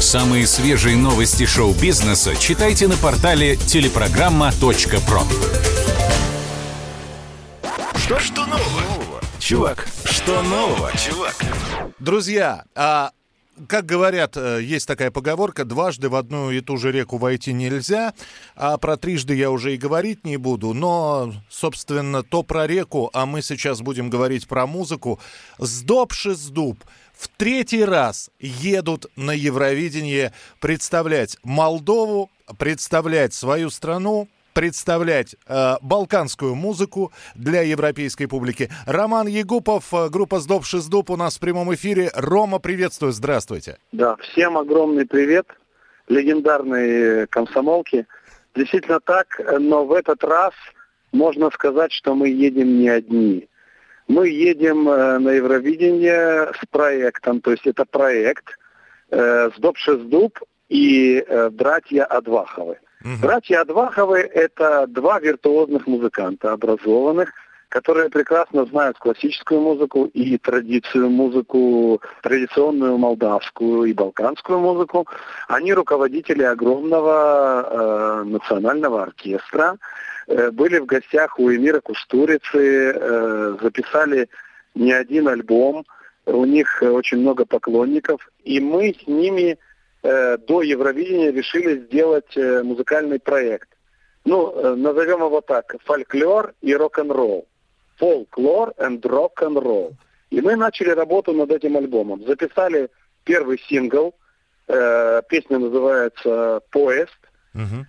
Самые свежие новости шоу-бизнеса читайте на портале телепрограмма.про. Что, что нового? Чувак, что нового, чувак? Друзья, а как говорят, э, есть такая поговорка, дважды в одну и ту же реку войти нельзя, а про трижды я уже и говорить не буду, но, собственно, то про реку, а мы сейчас будем говорить про музыку. Сдобши сдуб в третий раз едут на Евровидение представлять Молдову, представлять свою страну, представлять э, балканскую музыку для европейской публики. Роман Егупов, э, группа «Сдоб Шиздуб» у нас в прямом эфире. Рома, приветствую, здравствуйте. Да, всем огромный привет, легендарные комсомолки. Действительно так, но в этот раз можно сказать, что мы едем не одни. Мы едем э, на Евровидение с проектом, то есть это проект э, «Сдоб Шиздуб» и э, «Братья Адваховы». Угу. Братья Адваховы – это два виртуозных музыканта, образованных, которые прекрасно знают классическую музыку и традицию музыку, традиционную молдавскую и балканскую музыку. Они руководители огромного э, национального оркестра, были в гостях у Эмира Кустурицы, э, записали не один альбом, у них очень много поклонников, и мы с ними Э, до Евровидения решили сделать э, музыкальный проект. Ну, э, назовем его так, фольклор и рок-н-ролл. Фолклор and рок-н-ролл. И мы начали работу над этим альбомом. Записали первый сингл, э, песня называется «Поезд». Угу.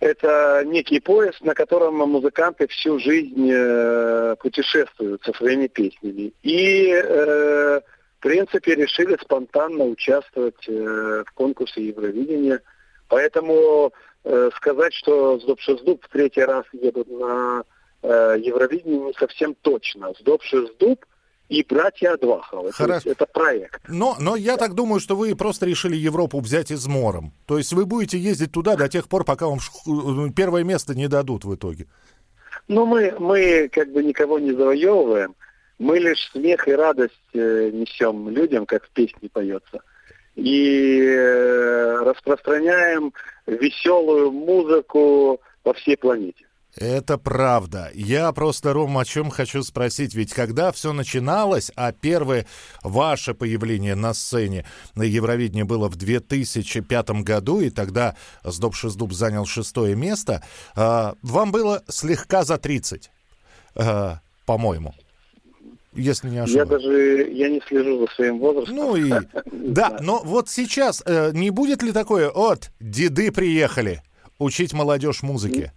Это некий поезд, на котором музыканты всю жизнь э, путешествуют со своими песнями. И э, в принципе, решили спонтанно участвовать э, в конкурсе Евровидения. Поэтому э, сказать, что Zdob și Zdub в третий раз едут на э, Евровидение не совсем точно. Zdob și Zdub и братья Адваховы. Хорошо. Это проект. Но, но я так думаю, что вы просто решили Европу взять измором. То есть вы будете ездить туда до тех пор, пока вам э, первое место не дадут в итоге. Ну, мы, мы как бы никого не завоевываем. Мы лишь смех и радость э, несем людям, как в песне поется. И э, распространяем веселую музыку по всей планете. Это правда. Я просто, Ром, о чем хочу спросить. Ведь когда все начиналось, а первое ваше появление на сцене на Евровидении было в 2005 году, и тогда Сдоб Шиздуб занял шестое место, э, вам было слегка за 30, э, по-моему если не ошибаюсь. Я даже я не слежу за своим возрастом. Ну и да, но вот сейчас э, не будет ли такое, от деды приехали учить молодежь музыке?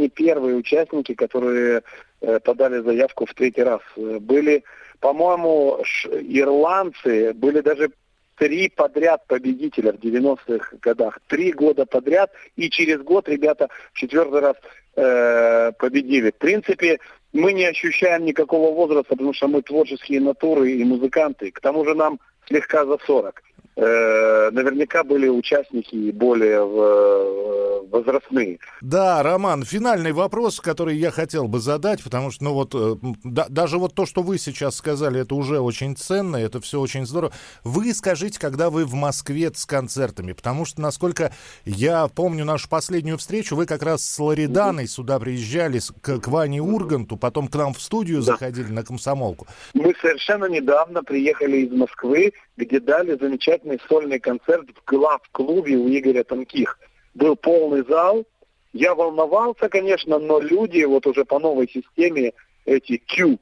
Не первые участники, которые э, подали заявку в третий раз. Были, по-моему, ирландцы, были даже три подряд победителя в 90-х годах. Три года подряд, и через год ребята в четвертый раз э, победили. В принципе, мы не ощущаем никакого возраста, потому что мы творческие натуры и музыканты. К тому же нам слегка за 40. Э, наверняка были участники более э, возрастные. Да, Роман, финальный вопрос, который я хотел бы задать, потому что, ну вот, э, да, даже вот то, что вы сейчас сказали, это уже очень ценно, это все очень здорово. Вы скажите, когда вы в Москве с концертами, потому что, насколько я помню нашу последнюю встречу, вы как раз с Лориданой сюда приезжали, к, к Ване Урганту, потом к нам в студию да. заходили на комсомолку. Мы совершенно недавно приехали из Москвы, где дали замечательный сольный концерт в глав-клубе у Игоря Тонких. Был полный зал. Я волновался, конечно, но люди вот уже по новой системе, эти Q,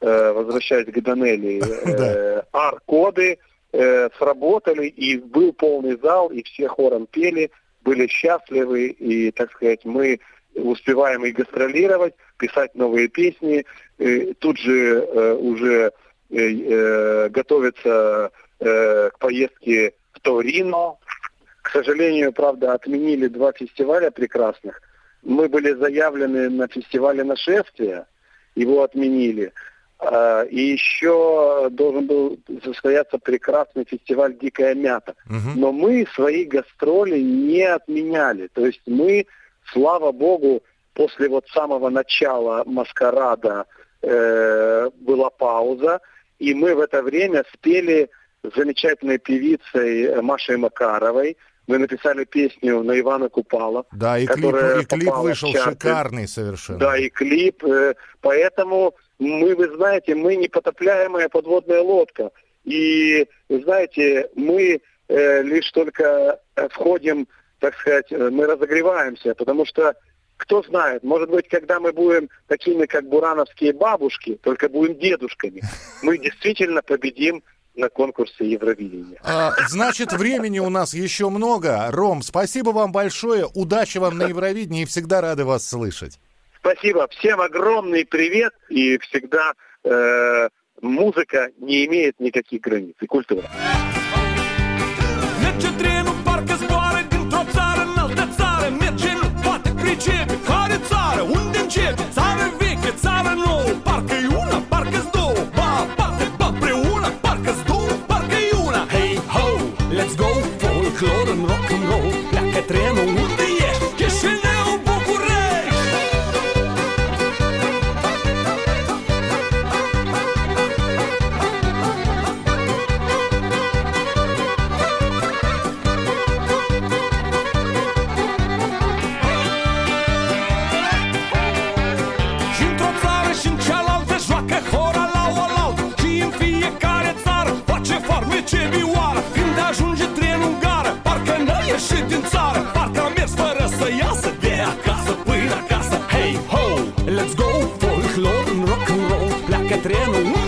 э, возвращаясь к Данелли, э, R-коды э, сработали, и был полный зал, и все хором пели, были счастливы, и, так сказать, мы успеваем и гастролировать, писать новые песни. И тут же э, уже Э, э, готовится э, к поездке в Торино. К сожалению, правда, отменили два фестиваля прекрасных. Мы были заявлены на фестивале нашествия, его отменили. А, и еще должен был состояться прекрасный фестиваль «Дикая мята». Угу. Но мы свои гастроли не отменяли. То есть мы, слава богу, после вот самого начала маскарада э, была пауза, и мы в это время спели замечательной певицей Машей Макаровой. Мы написали песню на Ивана Купала. Да, и клип, и клип вышел шикарный совершенно. Да, и клип. Э, поэтому мы, вы знаете, мы непотопляемая подводная лодка. И, знаете, мы э, лишь только входим, так сказать, э, мы разогреваемся, потому что кто знает, может быть, когда мы будем такими, как бурановские бабушки, только будем дедушками, мы действительно победим на конкурсе Евровидения. А, значит, времени у нас еще много. Ром, спасибо вам большое. Удачи вам на Евровидении и всегда рады вас слышать. Спасибо. Всем огромный привет. И всегда э, музыка не имеет никаких границ. И культура. treino.